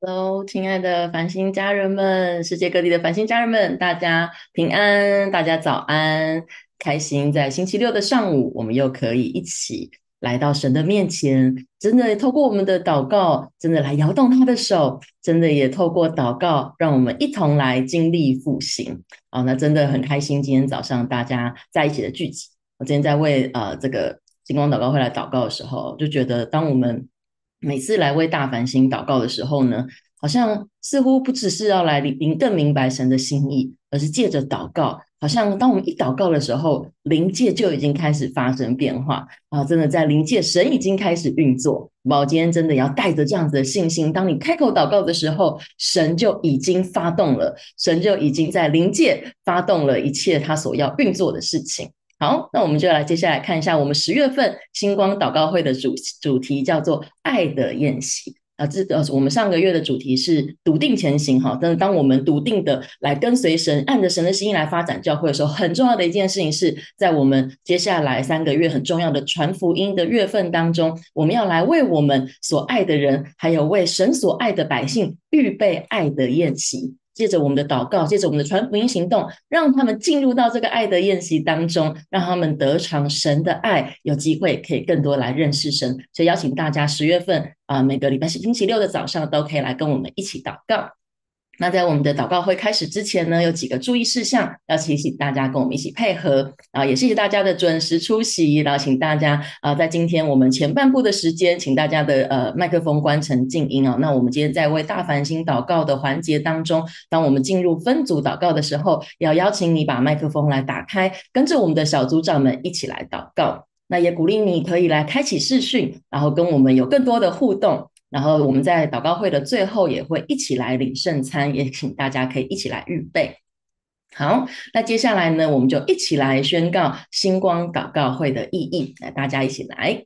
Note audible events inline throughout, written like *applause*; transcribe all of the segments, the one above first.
Hello，亲爱的繁星家人们，世界各地的繁星家人们，大家平安，大家早安，开心！在星期六的上午，我们又可以一起来到神的面前，真的透过我们的祷告，真的来摇动他的手，真的也透过祷告，让我们一同来经历复兴。啊，那真的很开心，今天早上大家在一起的聚集。我今天在为呃这个星光祷告会来祷告的时候，就觉得当我们每次来为大繁星祷告的时候呢，好像似乎不只是要来灵更明白神的心意，而是借着祷告，好像当我们一祷告的时候，灵界就已经开始发生变化啊！真的在灵界，神已经开始运作。宝今天真的要带着这样子的信心，当你开口祷告的时候，神就已经发动了，神就已经在灵界发动了一切他所要运作的事情。好，那我们就来接下来看一下我们十月份星光祷告会的主主题，叫做“爱的宴席”啊。这呃，我们上个月的主题是“笃定前行”哈。但是当我们笃定的来跟随神，按着神的心意来发展教会的时候，很重要的一件事情是在我们接下来三个月很重要的传福音的月份当中，我们要来为我们所爱的人，还有为神所爱的百姓预备爱的宴席。借着我们的祷告，借着我们的传福音行动，让他们进入到这个爱的宴席当中，让他们得尝神的爱，有机会可以更多来认识神。所以邀请大家十月份啊、每个礼拜星期六的早上都可以来跟我们一起祷告。那在我们的祷告会开始之前呢，有几个注意事项要提醒大家，跟我们一起配合啊，也谢谢大家的准时出席。然后请大家啊，在今天我们前半部的时间，请大家的呃麦克风关成静音啊。那我们今天在为大繁星祷告的环节当中，当我们进入分组祷告的时候，要邀请你把麦克风来打开，跟着我们的小组长们一起来祷告。那也鼓励你可以来开启视讯，然后跟我们有更多的互动。然后我们在祷告会的最后也会一起来领圣餐，也请大家可以一起来预备。好，那接下来呢，我们就一起来宣告星光祷告会的意义。来，大家一起来，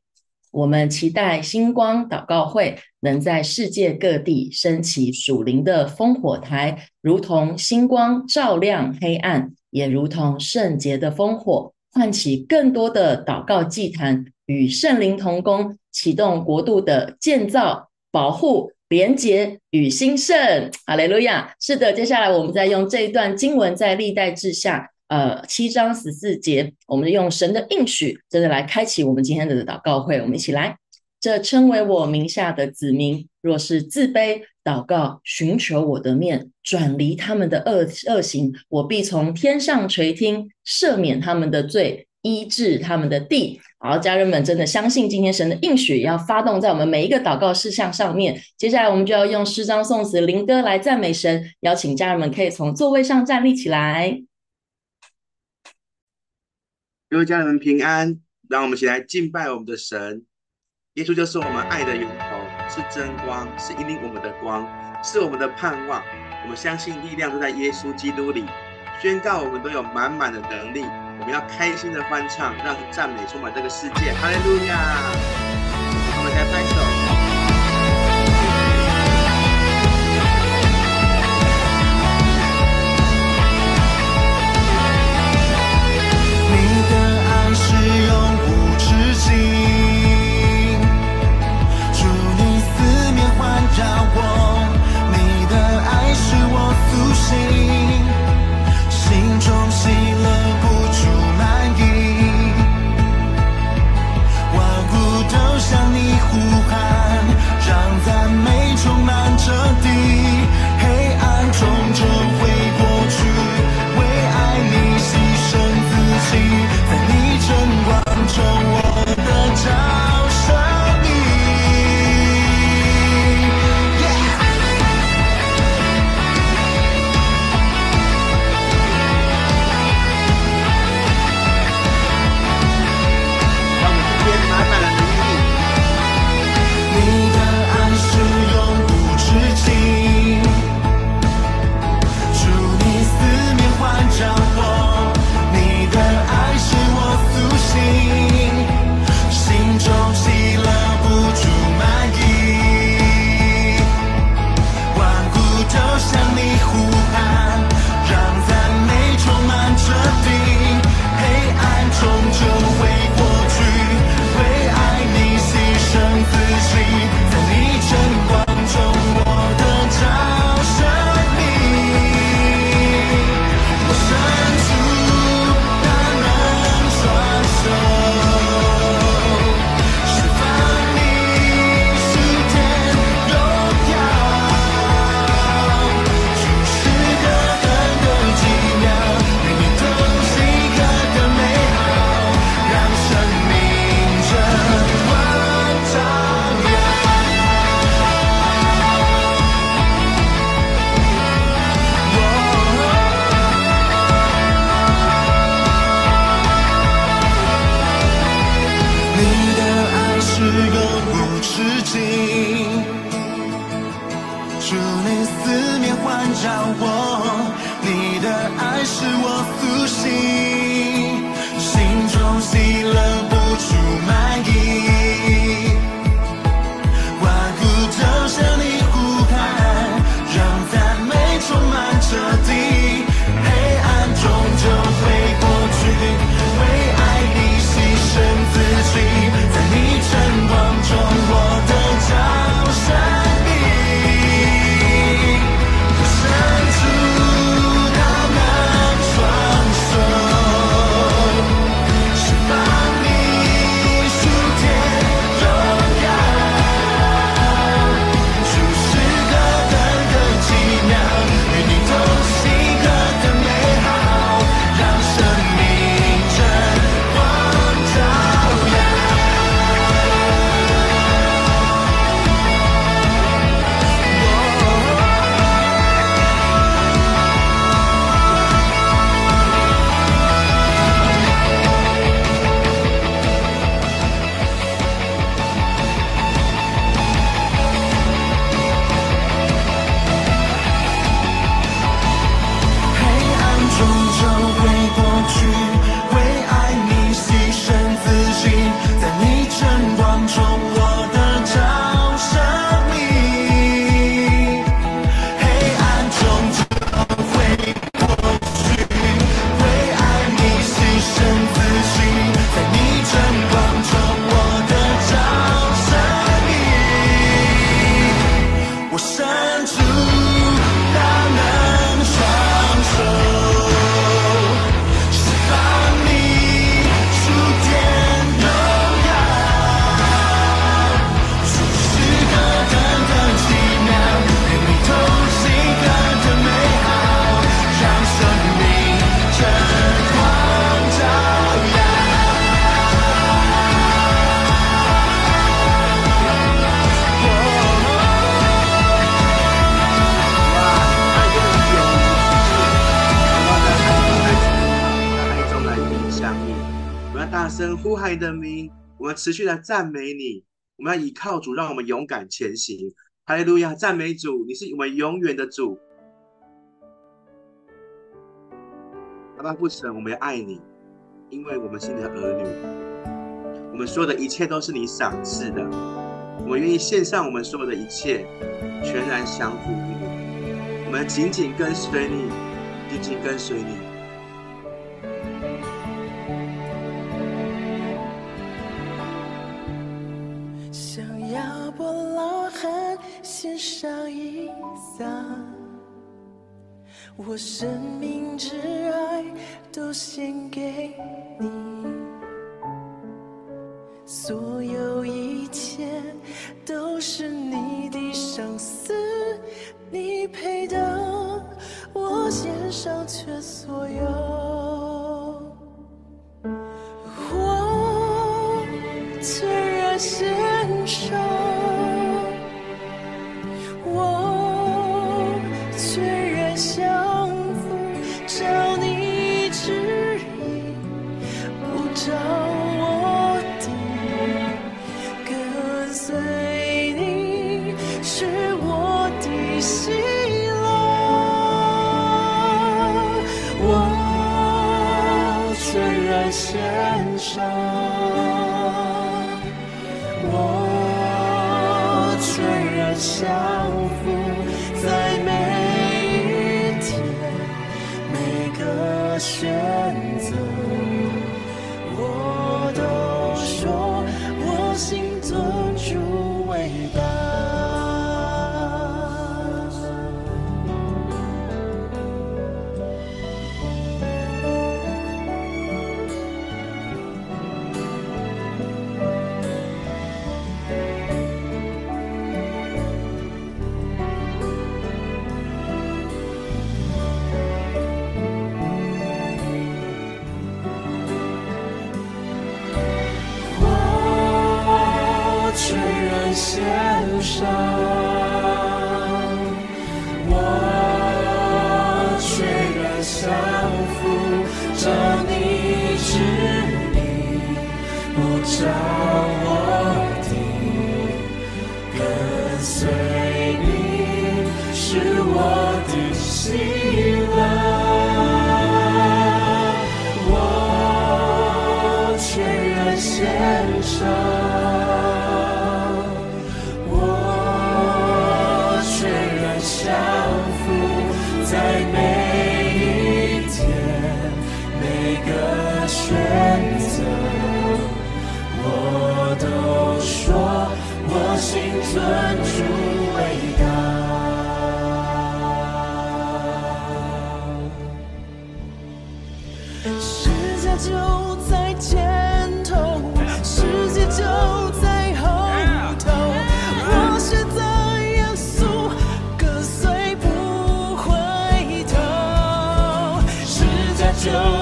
我们期待星光祷告会能在世界各地升起属灵的烽火台，如同星光照亮黑暗，也如同圣洁的烽火，唤起更多的祷告祭坛，与圣灵同工，启动国度的建造。保护、廉洁与兴盛，哈利路亚！是的，接下来我们再用这一段经文，在历代志下，呃，七章十四节，我们用神的应许，真的来开启我们今天的祷告会。我们一起来，这称为我名下的子民，若是自卑祷告，寻求我的面，转离他们的恶恶行，我必从天上垂听，赦免他们的罪，医治他们的地。好，家人们，真的相信今天神的应许要发动在我们每一个祷告事项上面。接下来，我们就要用诗章、颂词、灵歌来赞美神。邀请家人们可以从座位上站立起来。各位家人们平安，让我们一起来敬拜我们的神。耶稣就是我们爱的源头，是真光，是引领我们的光，是我们的盼望。我们相信力量都在耶稣基督里，宣告我们都有满满的能力。我们要开心的欢唱，让赞美充满这个世界。哈利路亚！我们来拍你的名，我们持续的赞美你。我们要倚靠主，让我们勇敢前行。哈利路亚，赞美主，你是我们永远的主。阿爸父神，我们要爱你，因为我们是你的儿女。我们所有的一切都是你赏赐的，我愿意献上我们所有的一切，全然降服于你。我们紧紧跟随你，紧紧跟随你。献上一撒，我生命之爱都献给你，所有一切都是你的赏赐，你配得，我献上全所有，交付，在每一天，每个选择，我。show.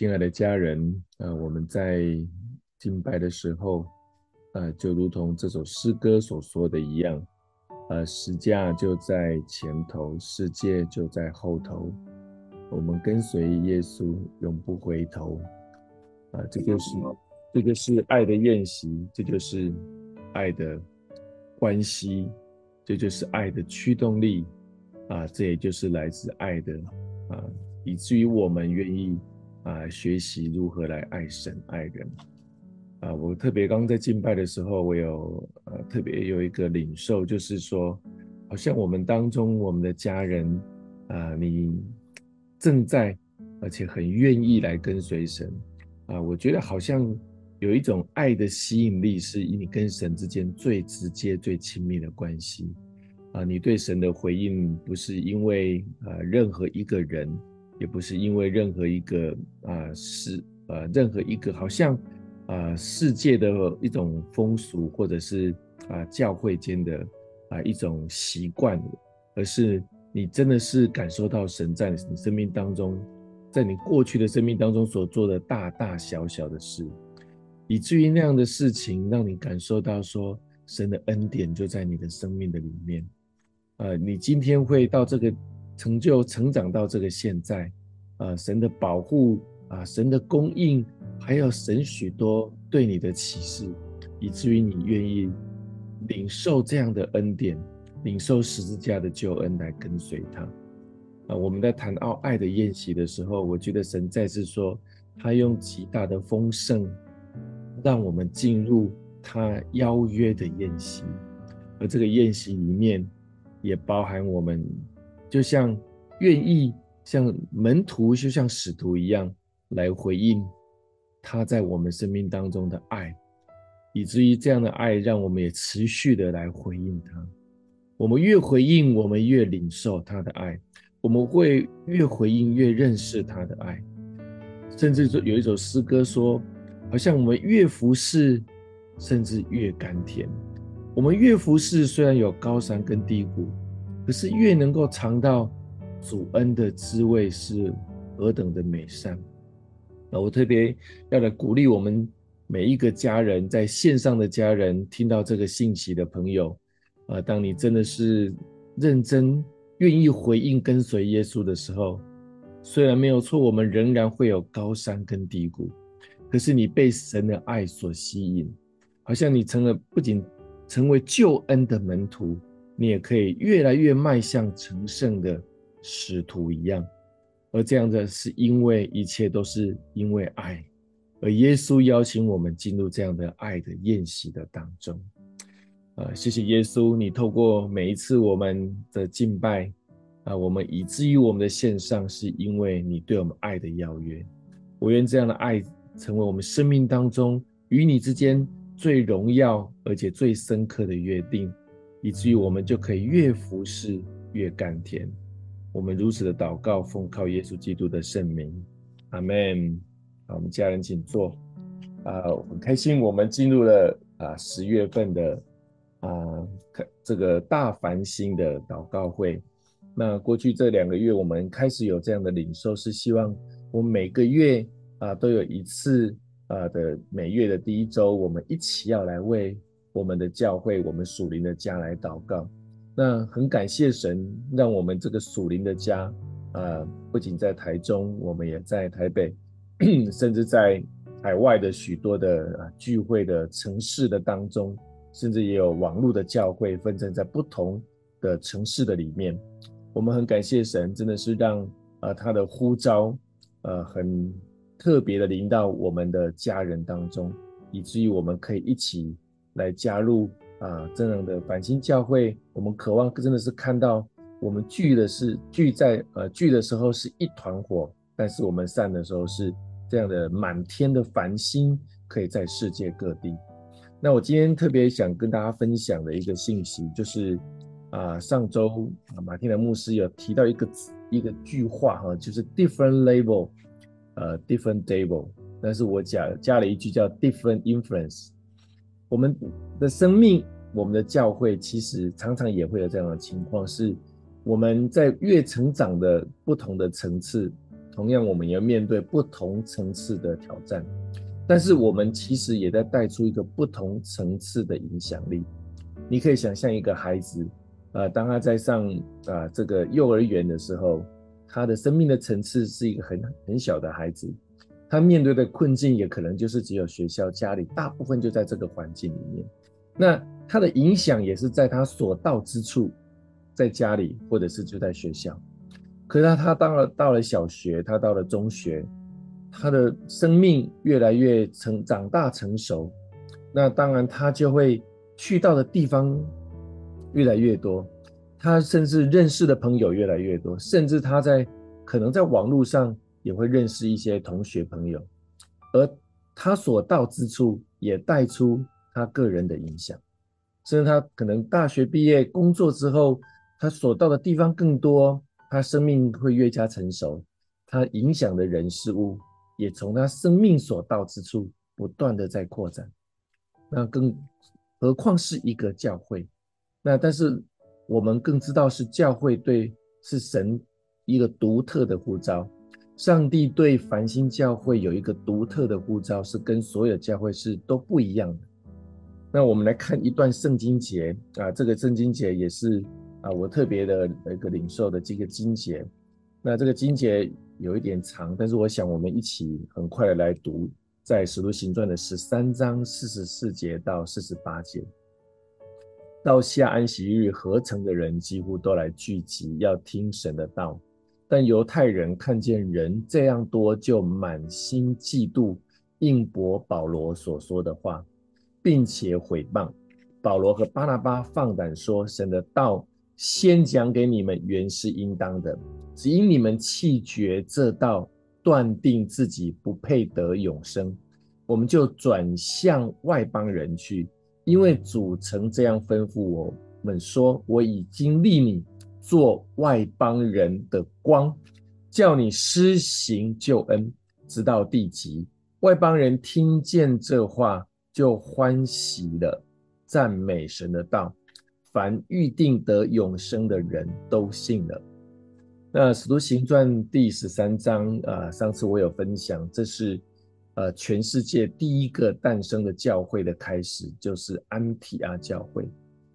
亲爱的家人，呃，我们在敬拜的时候，呃，就如同这首诗歌所说的一样，呃，十架就在前头，世界就在后头，我们跟随耶稣，永不回头。啊、呃，这就是这就是爱的宴席，这就是爱的关系，这就是爱的驱动力，啊、呃，这也就是来自爱的，啊、呃，以至于我们愿意。啊，学习如何来爱神爱人啊！我特别刚刚在敬拜的时候，我有呃特别有一个领受，就是说，好像我们当中我们的家人啊，你正在而且很愿意来跟随神啊，我觉得好像有一种爱的吸引力，是你跟神之间最直接、最亲密的关系啊。你对神的回应不是因为啊任何一个人。也不是因为任何一个啊是呃任何一个好像啊世界的一种风俗或者是啊教会间的啊一种习惯，而是你真的是感受到神在你生命当中，在你过去的生命当中所做的大大小小的事，以至于那样的事情让你感受到说神的恩典就在你的生命的里面。呃，你今天会到这个成就、成长到这个现在，啊，神的保护啊，神的供应，还有神许多对你的启示，以至于你愿意领受这样的恩典，领受十字架的救恩来跟随他。啊，我们在谈到爱的宴席的时候，我觉得神再次说，他用极大的丰盛，让我们进入他邀约的宴席，而这个宴席里面，也包含我们，就像愿意像门徒，就像使徒一样，来回应他在我们生命当中的爱，以至于这样的爱，让我们也持续的来回应他。我们越回应，我们越领受他的爱。我们会越回应越认识他的爱，甚至说有一首诗歌说，好像我们越服侍，甚至越甘甜。我们越服侍，虽然有高山跟低谷，可是越能够尝到主恩的滋味是何等的美善。那我特别要来鼓励我们每一个家人，在线上的家人听到这个信息的朋友，啊，当你真的是认真。愿意回应跟随耶稣的时候，虽然没有错，我们仍然会有高山跟低谷。可是你被神的爱所吸引，好像你成了不仅成为救恩的门徒，你也可以越来越迈向成圣的使徒一样。而这样的是因为一切都是因为爱，而耶稣邀请我们进入这样的爱的宴席的当中。啊，谢谢耶稣，你透过每一次我们的敬拜，啊，我们以至于我们的献上，是因为你对我们爱的邀约。我愿这样的爱成为我们生命当中与你之间最荣耀而且最深刻的约定，以至于我们就可以越服侍越甘甜。我们如此的祷告，奉靠耶稣基督的圣名，阿门。好，我们家人请坐。啊，很开心，我们进入了啊十月份的。啊，这个大繁星的祷告会，那过去这两个月，我们开始有这样的领受，是希望我们每个月啊都有一次啊的每月的第一周，我们一起要来为我们的教会、我们属灵的家来祷告。那很感谢神，让我们这个属灵的家啊，不仅在台中，我们也在台北，*clears throat* 甚至在海外的许多的啊聚会的城市的当中。甚至也有网络的教会分成在不同的城市的里面，我们很感谢神，真的是让呃他的呼召呃很特别的临到我们的家人当中，以至于我们可以一起来加入啊这样的繁星教会。我们渴望真的是看到我们聚的是聚在呃聚的时候是一团火，但是我们散的时候是这样的满天的繁星，可以在世界各地。那我今天特别想跟大家分享的一个信息，就是啊，上周啊，马丁的牧师有提到一个一个句话哈，就是 different level，呃，different table，但是我加加了一句叫 different influence。我们的生命，我们的教会，其实常常也会有这样的情况，是我们在越成长的不同的层次，同样我们要面对不同层次的挑战。但是我们其实也在带出一个不同层次的影响力。你可以想象一个孩子，呃，当他在上啊、这个幼儿园的时候，他的生命的层次是一个很很小的孩子，他面对的困境也可能就是只有学校、家里，大部分就在这个环境里面。那他的影响也是在他所到之处，在家里或者是就在学校。可是他到了到了小学，他到了中学。他的生命越来越成长大成熟，那当然他就会去到的地方越来越多，他甚至认识的朋友越来越多，甚至他在可能在网络上也会认识一些同学朋友，而他所到之处也带出他个人的影响，甚至他可能大学毕业工作之后，他所到的地方更多，他生命会越加成熟，他影响的人事物。也从他生命所到之处不断的在扩展，那更何况是一个教会？那但是我们更知道是教会对是神一个独特的呼召，上帝对繁星教会有一个独特的呼召，是跟所有教会是都不一样的。那我们来看一段圣经节啊，这个圣经节也是啊我特别的一个领受的这个经节。那这个经节有一点长，但是我想我们一起很快的来读，在使徒行传的十三章四十四节到四十八节。到下安息日，合成的人几乎都来聚集，要听神的道。但犹太人看见人这样多，就满心嫉妒，应驳保罗所说的话。并且毁谤保罗和巴拿巴，放胆说：“神的道先讲给你们，原是应当的。只因你们弃绝这道，断定自己不配得永生，我们就转向外邦人去。因为主曾这样吩咐我们说：我已经立你做外邦人的光，叫你施行救恩，直到地极。外邦人听见这话。”就欢喜了，赞美神的道，凡预定得永生的人都信了。那使徒行传第十三章啊、上次我有分享，这是呃全世界第一个诞生的教会的开始，就是安提阿教会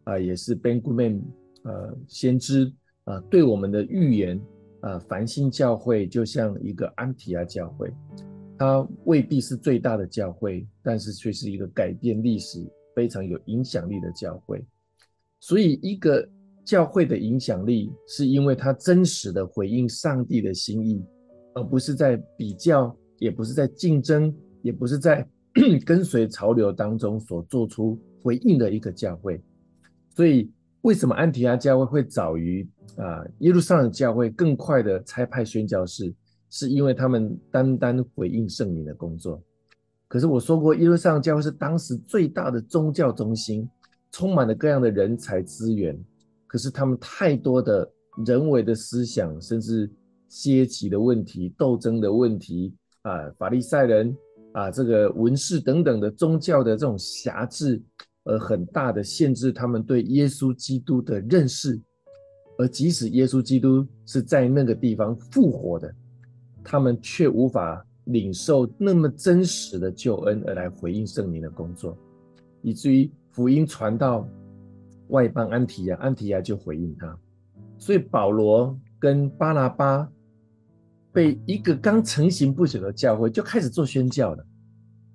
啊、也是 Ben Goodman 呃先知啊、对我们的预言啊、呃，繁星教会就像一个安提亚教会。它未必是最大的教会，但是却是一个改变历史非常有影响力的教会。所以，一个教会的影响力，是因为它真实的回应上帝的心意，而不是在比较，也不是在竞争，也不是在 *clears throat* 跟随潮流当中所做出回应的一个教会。所以，为什么安提阿教会会早于啊耶路撒冷教会更快的差派宣教士？是因为他们单单回应圣灵的工作，可是我说过，耶路撒冷教会是当时最大的宗教中心，充满了各样的人才资源。可是他们太多的人为的思想，甚至阶级的问题、斗争的问题啊，法利赛人啊，这个文士等等的宗教的这种辖制，而很大的限制他们对耶稣基督的认识。而即使耶稣基督是在那个地方复活的。他们却无法领受那么真实的救恩，而来回应圣灵的工作，以至于福音传到外邦安提亚，安提亚就回应他。所以保罗跟巴拿巴被一个刚成型不久的教会就开始做宣教了，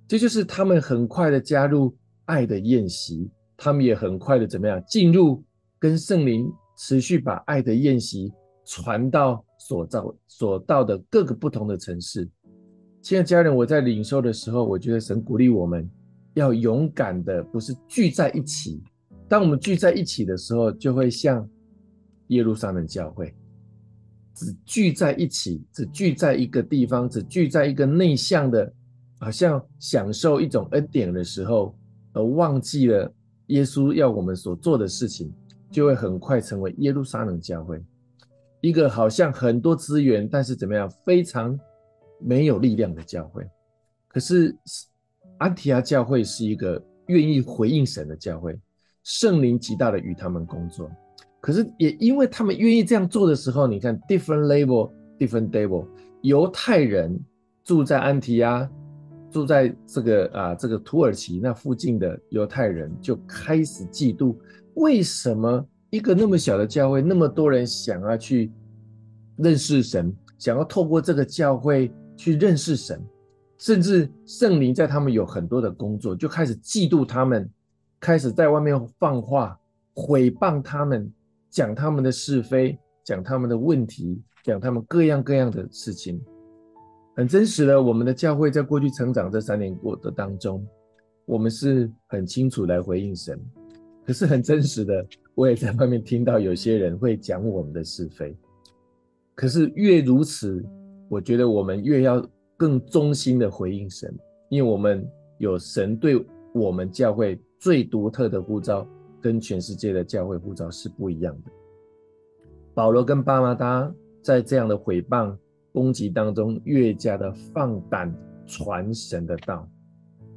这就是他们很快的加入爱的宴席，他们也很快的怎么样进入跟圣灵持续把爱的宴席传到。所造所到的各个不同的城市，亲爱的家人，我在领受的时候，我觉得神鼓励我们要勇敢的，不是聚在一起。当我们聚在一起的时候，就会像耶路撒冷教会，只聚在一起，只聚在一个地方，只聚在一个内向的，好像享受一种恩典的时候，而忘记了耶稣要我们所做的事情，就会很快成为耶路撒冷教会。一个好像很多资源，但是怎么样，非常没有力量的教会。可是安提阿教会是一个愿意回应神的教会，圣灵极大的与他们工作。可是也因为他们愿意这样做的时候，你看 different level, different devil，犹太人住在安提阿，住在这个啊这个土耳其那附近的犹太人就开始嫉妒，为什么？一个那么小的教会，那么多人想要去认识神，想要透过这个教会去认识神，甚至圣灵在他们有很多的工作，就开始嫉妒他们，开始在外面放话，毁谤他们，讲他们的是非，讲他们的问题，讲他们各样各样的事情。很真实的，我们的教会在过去成长这三年过的当中，我们是很清楚来回应神。可是很真实的，我也在外面听到有些人会讲我们的是非。可是越如此，我觉得我们越要更忠心的回应神，因为我们有神对我们教会最独特的呼召，跟全世界的教会呼召是不一样的。保罗跟巴拿巴在这样的毁谤攻击当中，越加的放胆传神的道。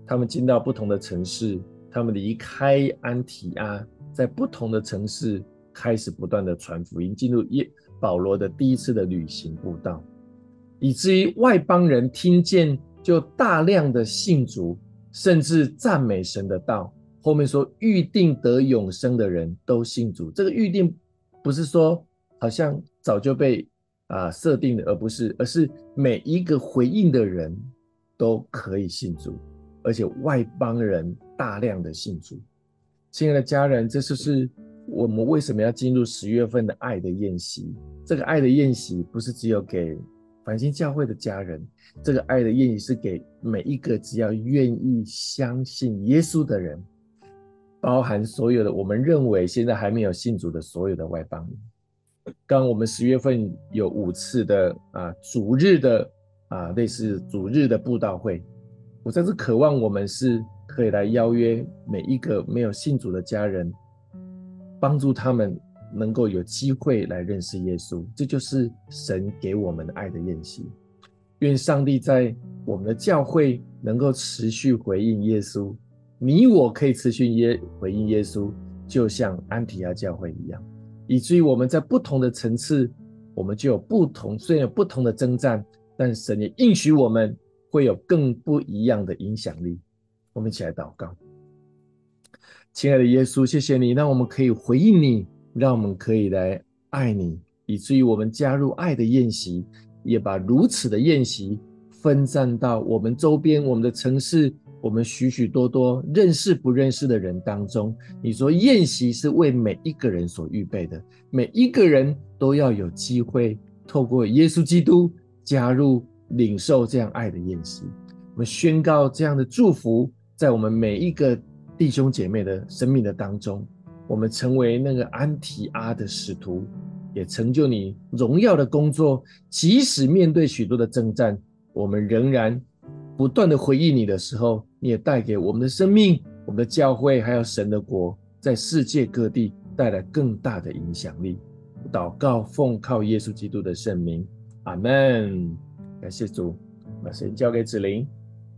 他们进到不同的城市。他们离开安提阿，在不同的城市开始不断的传福音，进入耶保罗的第一次的旅行布道，以至于外邦人听见就大量的信主，甚至赞美神的道。后面说预定得永生的人都信主，这个预定不是说好像早就被啊设定的，而不是，而是每一个回应的人都可以信主，而且外邦人大量的信主。亲爱的家人，这就是我们为什么要进入十月份的爱的宴席。这个爱的宴席不是只有给繁星教会的家人，这个爱的宴席是给每一个只要愿意相信耶稣的人。包含所有的，我们认为现在还没有信主的所有的外邦人。刚我们十月份有五次的啊主日的啊类似主日的布道会，我真是渴望我们是可以来邀约每一个没有信主的家人，帮助他们能够有机会来认识耶稣。这就是神给我们爱的宴席。愿上帝在我们的教会能够持续回应耶稣。你我可以持续耶回应耶稣，就像安提阿教会一样，以至于我们在不同的层次，我们就有不同，虽然有不同的征战，但神也应许我们会有更不一样的影响力。我们一起来祷告，亲爱的耶稣，谢谢你让我们可以回应你，让我们可以来爱你，以至于我们加入爱的宴席，也把如此的宴席分散到我们周边，我们的城市。我们许许多多认识不认识的人当中，你说宴席是为每一个人所预备的，每一个人都要有机会透过耶稣基督加入领受这样爱的宴席。我们宣告这样的祝福在我们每一个弟兄姐妹的生命的当中，我们成为那个安提阿的使徒，也成就你荣耀的工作。即使面对许多的征战，我们仍然不断的回应你的时候。你也带给我们的生命、我们的教会，还有神的国，在世界各地带来更大的影响力。祷告，奉靠耶稣基督的圣名，阿门。感谢主，把神交给子灵。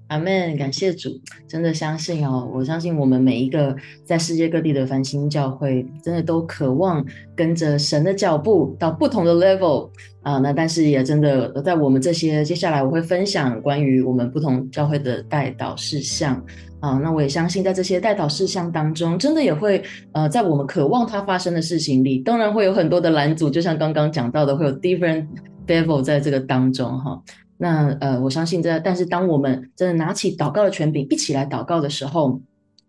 阿门，感谢主，真的相信哦，我相信我们每一个在世界各地的繁星教会，真的都渴望跟着神的脚步到不同的 level 啊、那但是也真的在我们这些接下来我会分享关于我们不同教会的代祷事项啊、那我也相信在这些代祷事项当中，真的也会呃在我们渴望它发生的事情里，当然会有很多的拦阻，就像刚刚讲到的，会有 different devil 在这个当中哈。那呃，我相信这，但是当我们真的拿起祷告的权柄，一起来祷告的时候，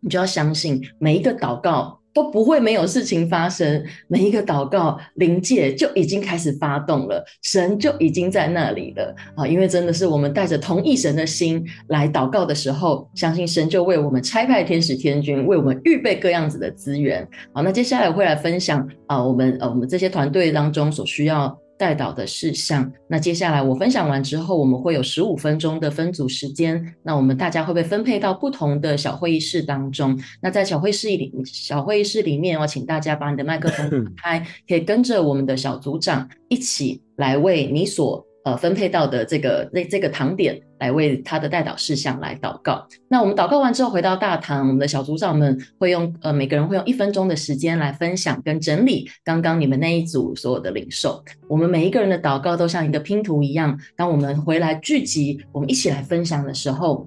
你就要相信，每一个祷告都不会没有事情发生，每一个祷告灵界就已经开始发动了，神就已经在那里了啊！因为真的是我们带着同一神的心来祷告的时候，相信神就为我们差派天使天军，为我们预备各样子的资源。好，那接下来我会来分享啊，我们呃，我们这些团队当中所需要。代导的事项。那接下来我分享完之后，我们会有十五分钟的分组时间。那我们大家会被分配到不同的小会议室当中。那在小会议室里，小会议室里面，我请大家把你的麦克风打开，可以跟着我们的小组长一起来为你所。呃，分配到的这个那这个堂点来为他的代祷事项来祷告。那我们祷告完之后回到大堂，我们的小组长们会用呃每个人会用一分钟的时间来分享跟整理刚刚你们那一组所有的领受。我们每一个人的祷告都像一个拼图一样，当我们回来聚集，我们一起来分享的时候，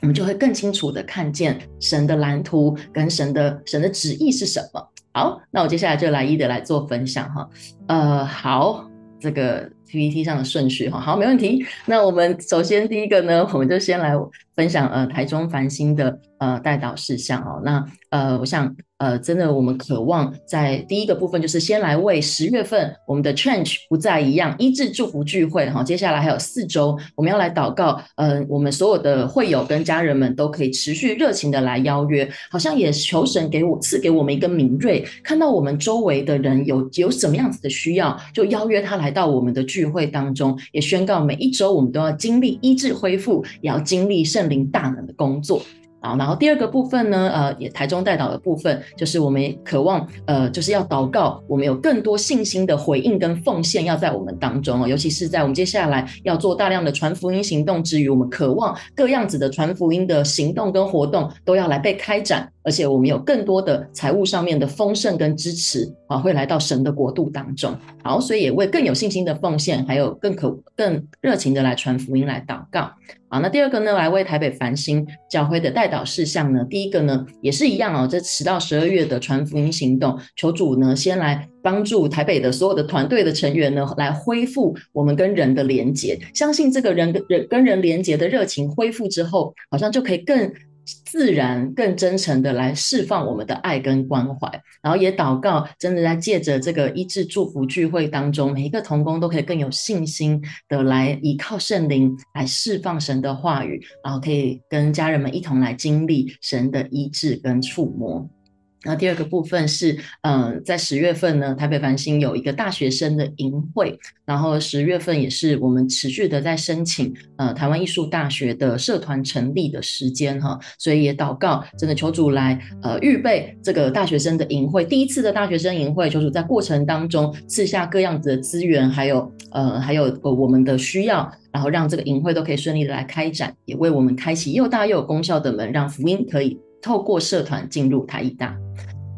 我们就会更清楚的看见神的蓝图跟神的神的旨意是什么。好，那我接下来就来一的来做分享哈。呃，好，这个。PPT 上的顺序哈，好，没问题。那我们首先第一个呢，我们就先来分享呃台中繁星的呃代导事项哦。那呃，我想。呃，真的，我们渴望在第一个部分，就是先来为十月份我们的 Change 不再一样医治祝福聚会哈。接下来还有四周，我们要来祷告。呃，我们所有的会友跟家人们都可以持续热情的来邀约，好像也求神给我赐给我们一个敏锐，看到我们周围的人有有什么样子的需要，就邀约他来到我们的聚会当中，也宣告每一周我们都要经历医治恢复，也要经历圣灵大能的工作。好，然后第二个部分呢，呃，也台中代祷的部分，就是我们渴望，呃，就是要祷告，我们有更多信心的回应跟奉献要在我们当中哦，尤其是在我们接下来要做大量的传福音行动之余，我们渴望各样子的传福音的行动跟活动都要来被开展。而且我们有更多的财务上面的丰盛跟支持啊，会来到神的国度当中。好，所以也为更有信心的奉献，还有更可更热情的来传福音来祷告。好，那第二个呢，来为台北繁星教会的代祷事项呢，第一个呢也是一样哦，这十到十二月的传福音行动，求主呢先来帮助台北的所有的团队的成员呢，来恢复我们跟人的连结，相信这个人跟人跟人连结的热情恢复之后，好像就可以更。自然、更真诚的来释放我们的爱跟关怀，然后也祷告，真的在借着这个医治祝福聚会当中，每一个童工都可以更有信心的来依靠圣灵来释放神的话语，然后可以跟家人们一同来经历神的医治跟触摸。然后第二个部分是，嗯、呃，在十月份呢，台北繁星有一个大学生的营会，然后十月份也是我们持续的在申请，呃，台湾艺术大学的社团成立的时间哈，所以也祷告，真的求主来，呃，预备这个大学生的营会，第一次的大学生营会，求主在过程当中赐下各样子的资源，还有，呃，还有呃我们的需要，然后让这个营会都可以顺利的来开展，也为我们开启又大又有功效的门，让福音可以。透过社团进入台艺大，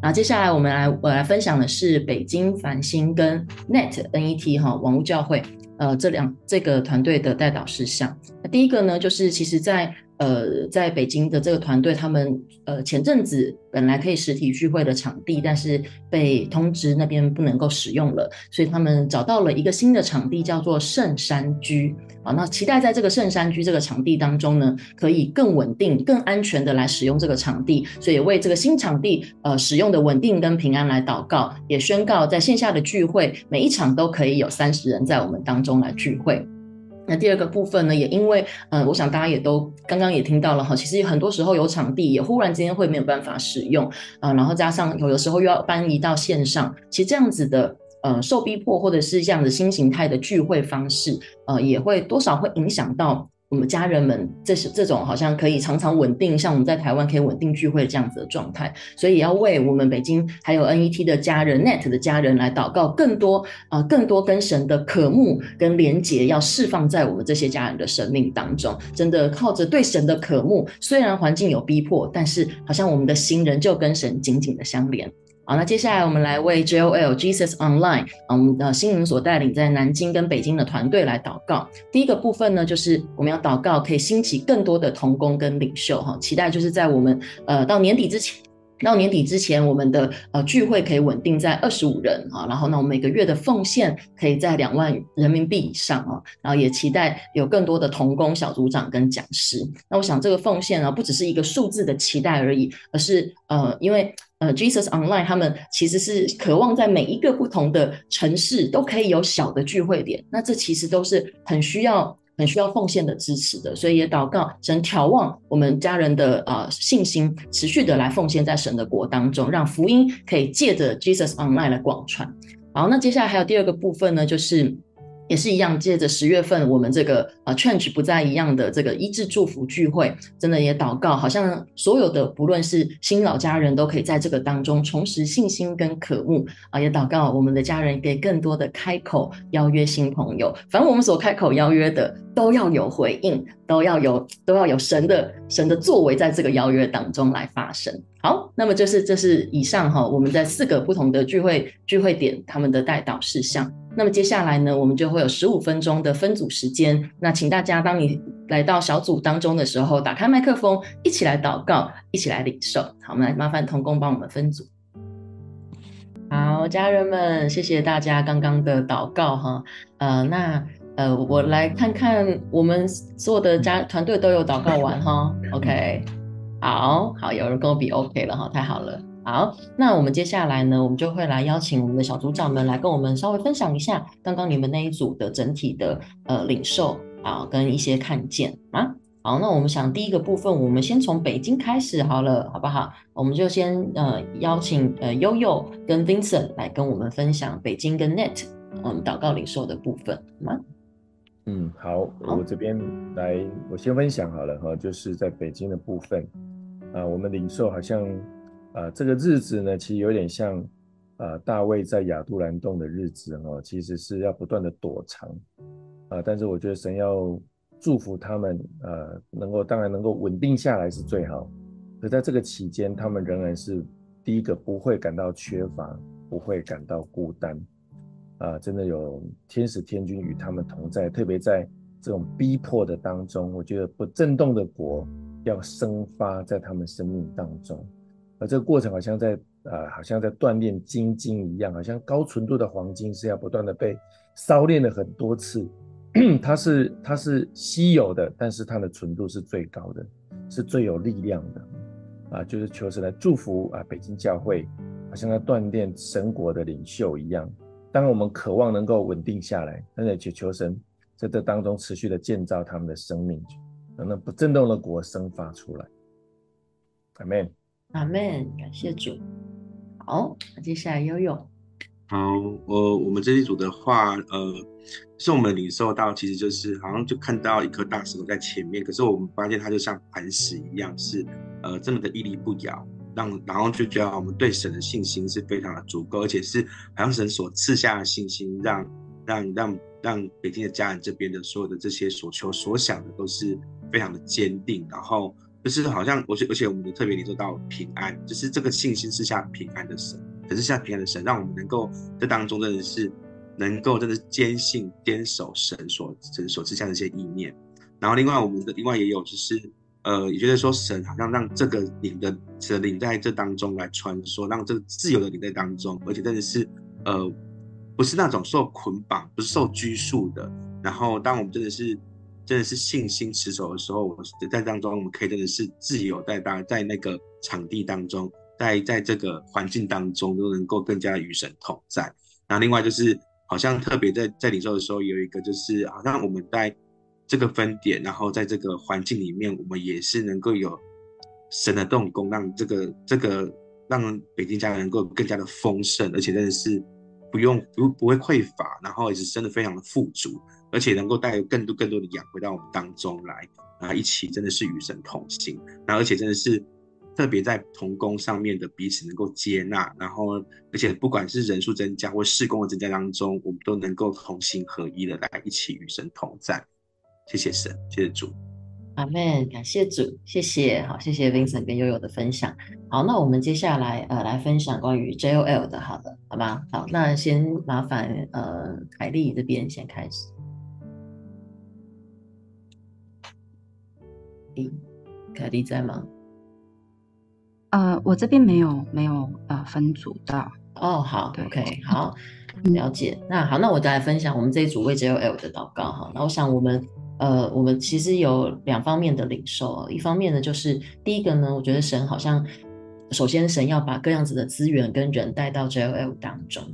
那接下来我们来我来分享的是北京繁星跟 Net NET 哈网络教会，呃这两这个团队的代导事项。那第一个呢，就是其实在呃在北京的这个团队，他们呃前阵子本来可以实体聚会的场地，但是被通知那边不能够使用了，所以他们找到了一个新的场地，叫做圣山居。啊，那期待在这个圣山居这个场地当中呢，可以更稳定、更安全的来使用这个场地，所以为这个新场地呃使用的稳定跟平安来祷告，也宣告在线下的聚会每一场都可以有三十人在我们当中来聚会。那第二个部分呢，也因为嗯、我想大家也都刚刚也听到了哈，其实很多时候有场地也忽然之间会没有办法使用啊、然后加上有的时候又要搬移到线上，其实这样子的。呃，受逼迫或者是这样的新形态的聚会方式，呃，也会多少会影响到我们家人们，这是这种好像可以常常稳定，像我们在台湾可以稳定聚会这样子的状态，所以要为我们北京还有 NET 的家人、Net 的家人来祷告，更多啊、更多跟神的渴慕跟连结，要释放在我们这些家人的生命当中。真的靠着对神的渴慕，虽然环境有逼迫，但是好像我们的心仍旧跟神紧紧的相连。好，那接下来我们来为 JOL Jesus Online，嗯，呃，心灵所带领在南京跟北京的团队来祷告。第一个部分呢，就是我们要祷告，可以兴起更多的同工跟领袖哈，期待就是在我们呃到年底之前。到年底之前，我们的呃聚会可以稳定在二十五人啊，然后呢，我们每个月的奉献可以在两万人民币以上啊，然后也期待有更多的同工小组长跟讲师。那我想这个奉献呢，不只是一个数字的期待而已，而是呃，因为呃，Jesus Online 他们其实是渴望在每一个不同的城市都可以有小的聚会点，那这其实都是很需要。很需要奉献的支持的，所以也祷告神挑旺我们家人的、呃、信心，持续的来奉献在神的国当中，让福音可以借着 Jesus Online 来广传。好，那接下来还有第二个部分呢，就是。也是一样，借着十月份我们这个啊 Change 不再一样的这个一致祝福聚会，真的也祷告，好像所有的不论是新老家人都可以在这个当中重拾信心跟渴慕啊，也祷告我们的家人给更多的开口邀约新朋友，反正我们所开口邀约的都要有回应，都要有都要有神的神的作为在这个邀约当中来发生。好，那么就是这是以上哈，我们在四个不同的聚会聚会点他们的代祷事项。那么接下来呢，我们就会有十五分钟的分组时间。那请大家，当你来到小组当中的时候，打开麦克风，一起来祷告，一起来领受。好，我们来麻烦童工帮我们分组。好，家人们，谢谢大家刚刚的祷告哈。呃，那呃，我来看看我们所有的家团队都有祷告完哈。OK，好好，有人跟我比 OK 了哈，太好了。好，那我们接下来呢，我们就会来邀请我们的小组长们来跟我们稍微分享一下刚刚你们那一组的整体的呃领受啊，跟一些看见啊。好，那我们想第一个部分，我们先从北京开始好了，好不好？我们就先呃邀请呃悠悠跟 Vincent 来跟我们分享北京跟 Net 嗯祷告领受的部分，好吗？嗯，好，好我这边来，我先分享好了哈，就是在北京的部分啊，我们领受好像。啊、呃，这个日子呢，其实有点像啊、呃，大卫在亚杜兰洞的日子哈，其实是要不断的躲藏啊、呃。但是我觉得神要祝福他们，呃，能够当然能够稳定下来是最好可在这个期间，他们仍然是第一个不会感到缺乏，不会感到孤单，啊，真的有天使天君与他们同在。特别在这种逼迫的当中，我觉得不震动的国要生发在他们生命当中，而这个过程好像在呃，好像在锻炼金金一样，好像高纯度的黄金是要不断的被烧炼了很多次。它是它是稀有的，但是它的纯度是最高的，是最有力量的啊！就是求神来祝福啊，北京教会好像在锻炼神国的领袖一样。当我们渴望能够稳定下来，但是求求神在这当中持续的建造他们的生命，让那不震动的国生发出来。阿门，阿门，感谢主。好，那接下来悠悠。好，我我们这一组的话，呃，是我们领受到，其实就是好像就看到一颗大石头在前面，可是我们发现它就像磐石一样，是呃这么的屹立不摇，让然后就觉得我们对神的信心是非常的足够，而且是好像神所赐下的信心，让让让让北京的家人这边的所有的这些所求所想的都是非常的坚定，然后就是好像而且而且我们的特别领受到平安，就是这个信心是下平安的神。可是像平安的神，让我们能够在当中真的是能够真的坚信坚守神所神所赐下的这些意念。然后另外我们的另外也有就是呃，也觉得说神好像让这个灵的神灵在这当中来穿梭，让这个自由的灵在当中，而且真的是呃不是那种受捆绑，不是受拘束的。然后当我们真的是真的是信心持守的时候，我在当中我们可以真的是自由在当在那个场地当中。在在这个环境当中都能够更加与神同在。然后另外就是好像特别在在领受的时候有一个就是好像我们在这个分点，然后在这个环境里面，我们也是能够有神的动工，让这个这个让北京家能够更加的丰盛，而且真的是不用不不会匮乏，然后也是真的非常的富足，而且能够带有更多更多的养回到我们当中来，然后一起真的是与神同行，然后而且真的是。特别在同工上面的彼此能够接纳，然后而且不管是人数增加或事工的增加当中，我们都能够同心合一的来一起与神同在。谢谢神，谢谢主，阿门，感谢主，谢谢，好，谢谢 Vincent 跟悠悠的分享。好，那我们接下来呃来分享关于 JOL 的，好的，好吧？好，那先麻烦呃凯丽这边先开始。咦，凯丽在吗？呃，我这边没有没有呃分组到哦，好，OK，好，了解。那好，那我再来分享我们这一组为 JOL 的祷告哈。那我想我们呃，我们其实有两方面的领受，一方面呢就是第一个呢，我觉得神好像首先神要把各样子的资源跟人带到 JOL 当中，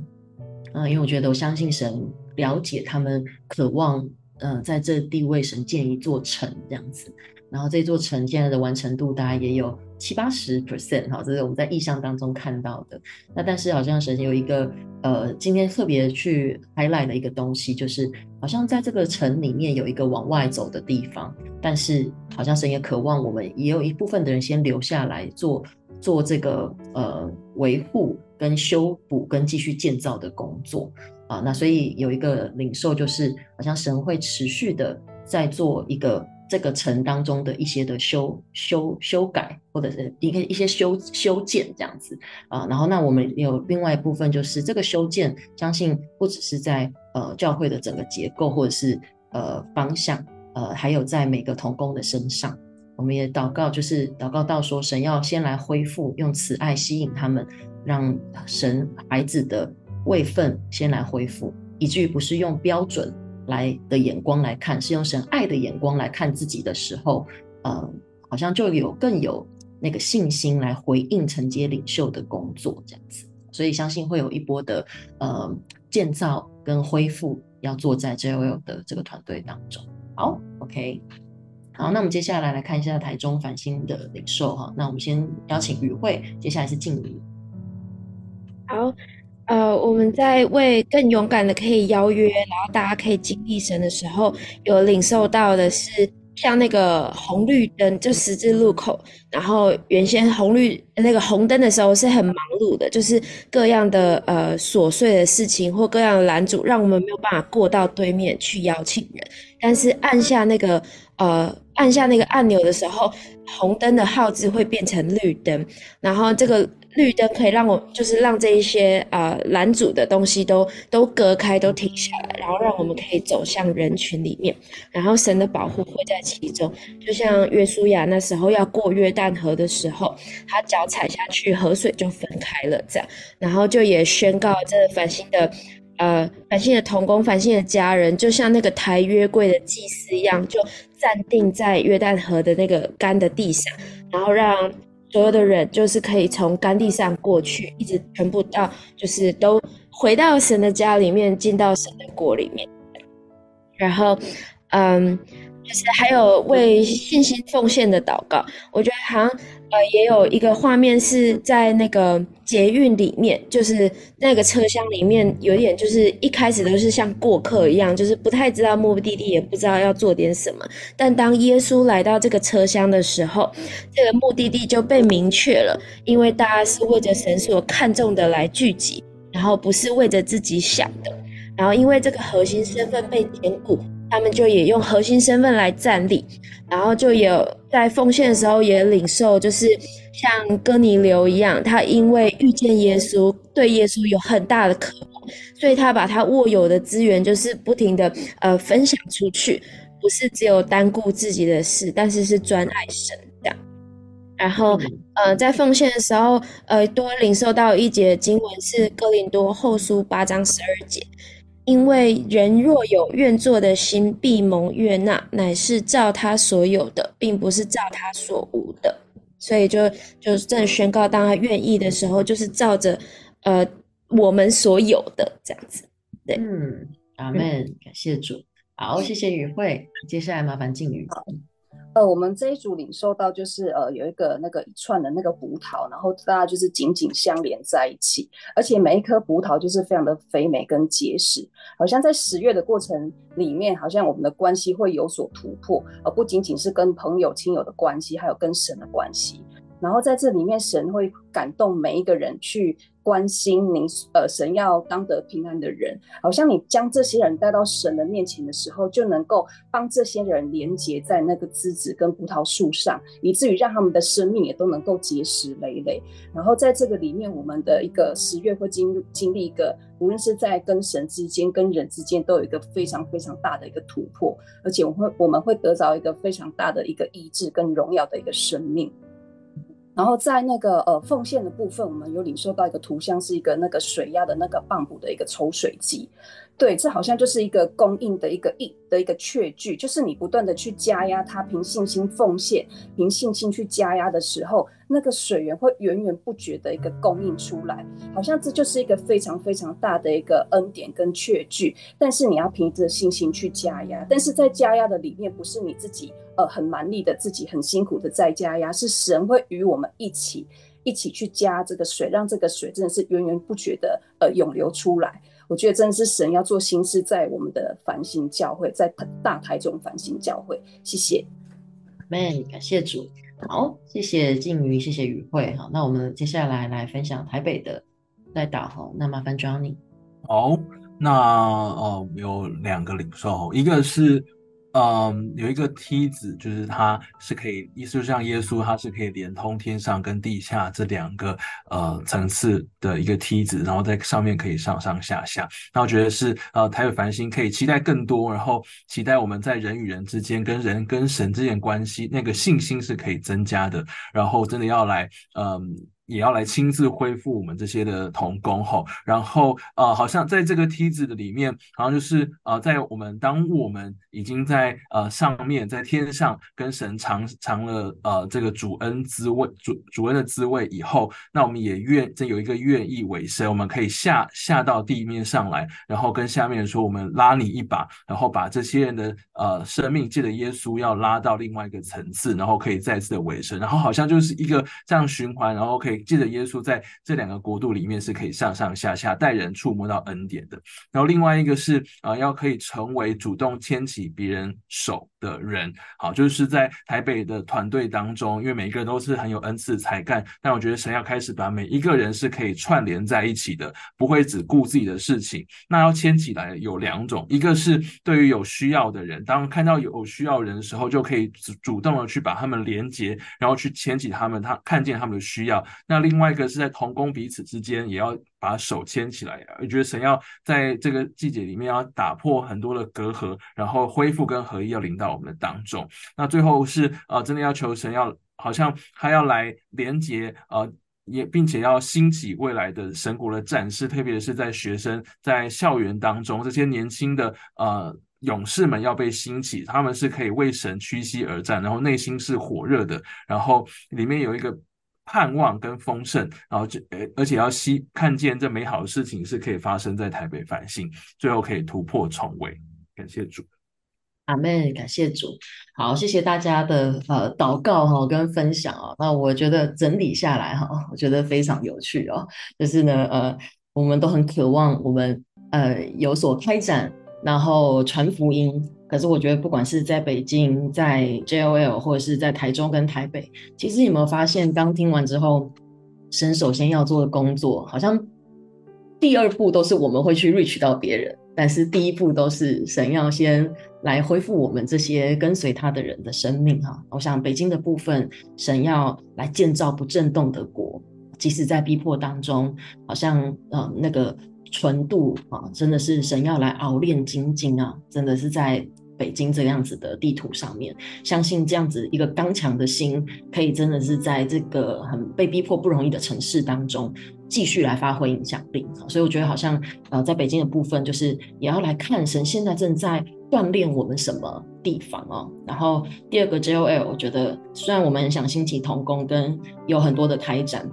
嗯、因为我觉得我相信神了解他们渴望，嗯、呃，在这地位神建一座城这样子。然后这座城现在的完成度大概也有七八十 percent 哈，这是我们在异象当中看到的。那但是好像神有一个呃，今天特别去 highlight 的一个东西，就是好像在这个城里面有一个往外走的地方，但是好像神也渴望我们也有一部分的人先留下来做做这个呃维护跟修补跟继续建造的工作啊。那所以有一个领受就是好像神会持续的在做一个。这个城当中的一些的修修修改，或者是一个一些修修建这样子啊，然后那我们有另外一部分就是这个修建，相信不只是在呃教会的整个结构或者是呃方向，呃还有在每个童工的身上，我们也祷告，就是祷告到说神要先来恢复，用慈爱吸引他们，让神孩子的位分先来恢复，以至于不是用标准。来的眼光来看，是用神爱的眼光来看自己的时候，呃，好像就有更有那个信心来回应承接领袖的工作这样子，所以相信会有一波的呃建造跟恢复要做在 JOL 的这个团队当中。好，OK，好，那我们接下来来看一下台中繁星的领袖哈，那我们先邀请宇慧，接下来是静怡。好。呃，我们在为更勇敢的可以邀约，然后大家可以经历神的时候，有领受到的是像那个红绿灯，就十字路口，然后原先红绿那个红灯的时候是很忙碌的，就是各样的呃琐碎的事情或各样的拦阻，让我们没有办法过到对面去邀请人。但是按下那个呃按下那个按钮的时候，红灯的号志会变成绿灯，然后这个。绿灯可以让我，就是让这一些呃拦阻的东西都都隔开，都停下来，然后让我们可以走向人群里面，然后神的保护会在其中。就像约书亚那时候要过约旦河的时候，他脚踩下去，河水就分开了，这样，然后就也宣告这繁星的呃繁星的同工、繁星的家人，就像那个抬约柜的祭司一样，就站定在约旦河的那个干的地上，然后让。所有的人就是可以从干地上过去，一直全部到，就是都回到神的家里面，进到神的国里面。然后，嗯，就是还有为信心奉献的祷告，我觉得好像。呃，也有一个画面是在那个捷运里面，就是那个车厢里面，有点就是一开始都是像过客一样，就是不太知道目的地，也不知道要做点什么。但当耶稣来到这个车厢的时候，这个目的地就被明确了，因为大家是为着神所看重的来聚集，然后不是为着自己想的。然后因为这个核心身份被填补。他们就也用核心身份来站立，然后就有在奉献的时候也领受，就是像哥尼流一样，他因为遇见耶稣，对耶稣有很大的渴望，所以他把他握有的资源，就是不停的呃分享出去，不是只有单顾自己的事，但是是专爱神这样。然后呃在奉献的时候，呃多领受到一节经文是哥林多后书八章十二节。因为人若有愿做的心，必蒙悦纳，乃是照他所有的，并不是照他所无的。所以就就正宣告，当他愿意的时候，就是照着呃我们所有的这样子。对，嗯，阿门，感谢主。好，谢谢宇慧。接下来麻烦静宇。呃，我们这一组领受到就是呃有一个那个一串的那个葡萄，然后大家就是紧紧相连在一起，而且每一颗葡萄就是非常的肥美跟结实，好像在十月的过程里面，好像我们的关系会有所突破，而不仅仅是跟朋友亲友的关系，还有跟神的关系。然后在这里面，神会感动每一个人去。关心您，呃，神要当得平安的人，好像你将这些人带到神的面前的时候，就能够帮这些人连接在那个枝子跟葡萄树上，以至于让他们的生命也都能够结实累累。然后在这个里面，我们的一个十月会经经历一个，无论是在跟神之间、跟人之间，都有一个非常非常大的一个突破，而且我会我们会得着一个非常大的一个医治跟荣耀的一个生命。然后在那个呃奉献的部分，我们有领受到一个图像，是一个那个水压的那个泵浦的一个抽水机。对，这好像就是一个供应的一个一的一个确据，就是你不断的去加压它，凭信心奉献，凭信心去加压的时候，那个水源会源源不绝的一个供应出来，好像这就是一个非常非常大的一个恩典跟确据。但是你要凭着信心去加压，但是在加压的里面，不是你自己呃很蛮力的自己很辛苦的在加压，是神会与我们一起一起去加这个水，让这个水真的是源源不绝的呃涌流出来。我觉得真的是神要做新事，在我们的繁星教会，在大台中繁星教会，谢谢，Man，感谢主，好，谢谢静瑜，谢谢宇慧，好，那我们接下来来分享台北的在祷哈，那麻烦 Johnny，好，那呃有两个领受，一个是。嗯，有一个梯子，就是它是可以，意思就像耶稣，它是可以连通天上跟地下这两个呃层次的一个梯子，然后在上面可以上上下下。那我觉得是呃台北繁星可以期待更多，然后期待我们在人与人之间，跟人跟神之间关系那个信心是可以增加的，然后真的要来嗯。也要来亲自恢复我们这些的童工吼，然后呃，好像在这个梯子的里面，好像就是呃，在我们当我们已经在呃上面在天上跟神尝尝了呃这个主恩滋味主主恩的滋味以后，那我们也愿这有一个愿意委身，我们可以下下到地面上来，然后跟下面说，我们拉你一把，然后把这些人的呃生命借着耶稣要拉到另外一个层次，然后可以再次的委身，然后好像就是一个这样循环，然后可以。以借着耶稣在这两个国度里面是可以上上下下带人触摸到恩典的。然后另外一个是啊、呃，要可以成为主动牵起别人手的人。好，就是在台北的团队当中，因为每一个人都是很有恩赐才干，但我觉得神要开始把每一个人是可以串联在一起的，不会只顾自己的事情。那要牵起来有两种，一个是对于有需要的人，当看到有需要人的时候，就可以主主动的去把他们连接，然后去牵起他们，他看见他们的需要。那另外一个是在同工彼此之间，也要把手牵起来。我觉得神要在这个季节里面要打破很多的隔阂，然后恢复跟合一，要临到我们的当中。那最后是呃，真的要求神要，好像他要来连接呃。也并且要兴起未来的神国的战士，特别是在学生在校园当中，这些年轻的呃勇士们要被兴起，他们是可以为神屈膝而战，然后内心是火热的，然后里面有一个盼望跟丰盛，然后就而且要希看见这美好的事情是可以发生在台北繁星，最后可以突破重围。感谢主。阿门，感谢主。好，谢谢大家的呃祷告哈跟分享哦。那我觉得整理下来哈，我觉得非常有趣哦。就是呢，呃，我们都很渴望我们呃有所开展，然后传福音。可是我觉得不管是在北京、在 JOL 或者是在台中跟台北，其实有没有发现，刚听完之后，神首先要做的工作，好像第二步都是我们会去 reach 到别人。但是第一步都是神要先来恢复我们这些跟随他的人的生命哈。我想北京的部分，神要来建造不震动的国，即使在逼迫当中，好像呃那个纯度啊，真的是神要来熬炼精进啊，真的是在北京这样子的地图上面，相信这样子一个刚强的心，可以真的是在这个很被逼迫不容易的城市当中。继续来发挥影响力，所以我觉得好像呃，在北京的部分，就是也要来看神现在正在锻炼我们什么地方哦。然后第二个 JOL，我觉得虽然我们很想兴起同工跟有很多的开展，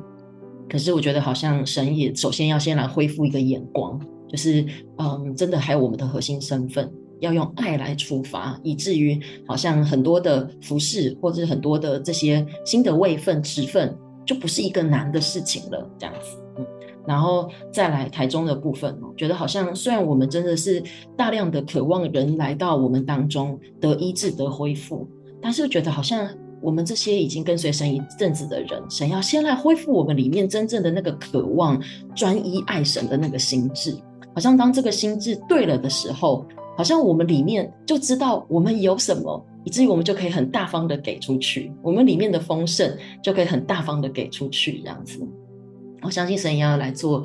可是我觉得好像神也首先要先来恢复一个眼光，就是嗯，真的还有我们的核心身份要用爱来出发，以至于好像很多的服饰或者是很多的这些新的位份职份，就不是一个难的事情了，这样子。嗯然后再来台中的部分，觉得好像虽然我们真的是大量的渴望人来到我们当中得医治得恢复，但是觉得好像我们这些已经跟随神一阵子的人，神要先来恢复我们里面真正的那个渴望、专一爱神的那个心智。好像当这个心智对了的时候，好像我们里面就知道我们有什么，以至于我们就可以很大方的给出去，我们里面的丰盛就可以很大方的给出去，这样子。我相信神也要来做，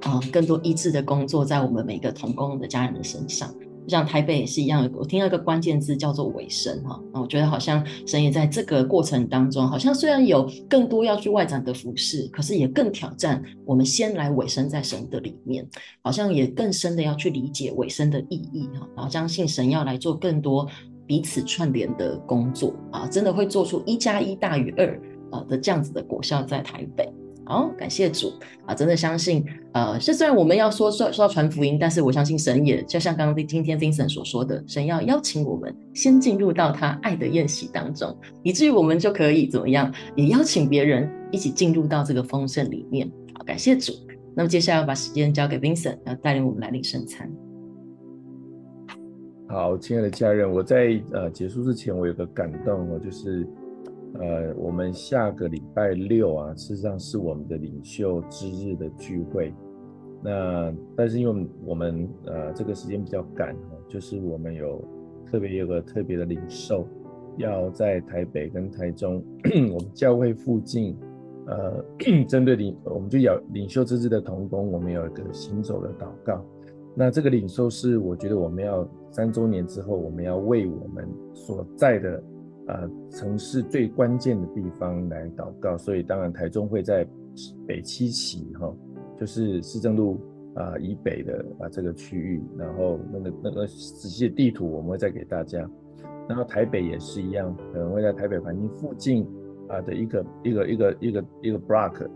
啊、呃，更多医治的工作在我们每个同工的家人的身上。像台北也是一样，我听到一个关键字叫做尾声哈。那我觉得好像神也在这个过程当中，好像虽然有更多要去外展的服事，可是也更挑战我们先来尾声在神的里面，好像也更深的要去理解尾声的意义哈。然后相信神要来做更多彼此串联的工作啊，真的会做出一加一大于二啊的这样子的果效在台北。好，感谢主啊！真的相信，呃，是虽然我们要说说说要传福音，但是我相信神也就像刚刚今天 Vincent 所说的，神要邀请我们先进入到他爱的宴席当中，以至于我们就可以怎么样，也邀请别人一起进入到这个丰盛里面。好，感谢主。那么接下来要把时间交给 Vincent，要带领我们来领圣餐。好，亲爱的家人，我在呃结束之前，我有个感动哦，就是。呃，我们下个礼拜六啊，事实上是我们的领袖之日的聚会。那但是因为我们呃这个时间比较赶，就是我们有特别有个特别的领袖，要在台北跟台中我们教会附近，呃，针对领我们就要领袖之日的同工，我们有一个行走的祷告。那这个领袖是我觉得我们要三周年之后，我们要为我们所在的。呃，城市最关键的地方来祷告，所以当然台中会在北七期哈，就是市政路啊、以北的啊这个区域，然后那个那个仔细的地图我们会再给大家，然后台北也是一样，可能会在台北环境附近啊的一个一个一个一个一个 block，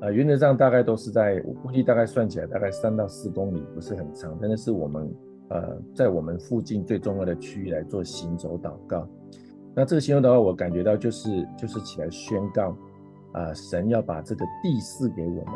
啊原则上大概都是在我估计大概算起来大概三到四公里，不是很长，但是是我们呃在我们附近最重要的区域来做行走祷告。那这个行动的话，我感觉到就是就是起来宣告，啊，神要把这个地赐给我们，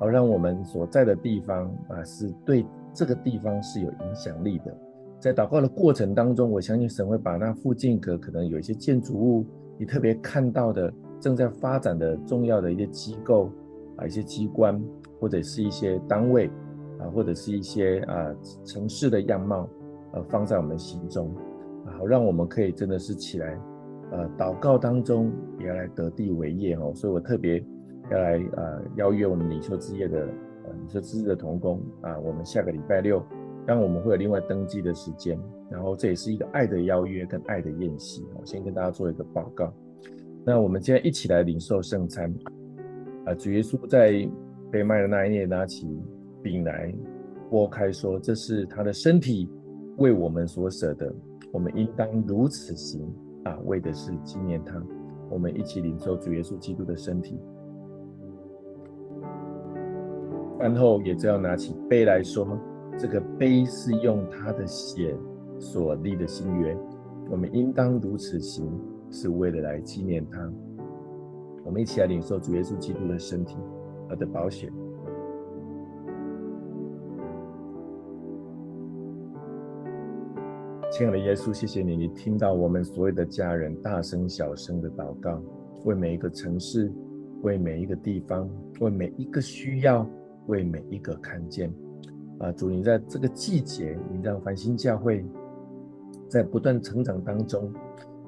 好让我们所在的地方啊，是对这个地方是有影响力的。在祷告的过程当中，我相信神会把那附近可可能有一些建筑物，你特别看到的正在发展的重要的一些机构啊，一些机关，或者是一些单位啊，或者是一些啊城市的样貌，呃，放在我们心中，好让我们可以真的是起来。呃，祷告当中也要来得地为业哦，所以我特别要来呃邀约我们领袖之夜的呃领袖之日的同工啊，我们下个礼拜六，让我们会有另外登记的时间，然后这也是一个爱的邀约跟爱的宴席，我先跟大家做一个报告。那我们今天一起来领受圣餐啊，主耶稣在被卖的那一夜拿起饼来拨开说，这是他的身体为我们所舍的，我们应当如此行。啊，为的是纪念他，我们一起领受主耶稣基督的身体。饭后也只要拿起杯来说，这个杯是用他的血所立的新约，我们应当如此行，是为了来纪念他。我们一起来领受主耶稣基督的身体，他的宝血。亲爱的耶稣，谢谢你，你听到我们所有的家人大声小声的祷告，为每一个城市，为每一个地方，为每一个需要，为每一个看见。啊，主，你在这个季节，你让繁星教会在不断成长当中，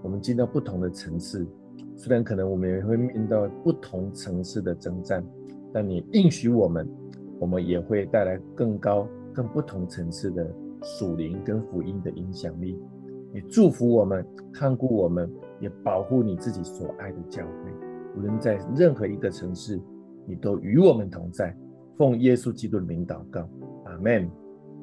我们进到不同的层次。虽然可能我们也会面对不同层次的征战，但你应许我们，我们也会带来更高、更不同层次的。属灵跟福音的影响力，也祝福我们，看顾我们，也保护你自己所爱的教会。无论在任何一个城市，你都与我们同在。奉耶稣基督的名祷告，阿门。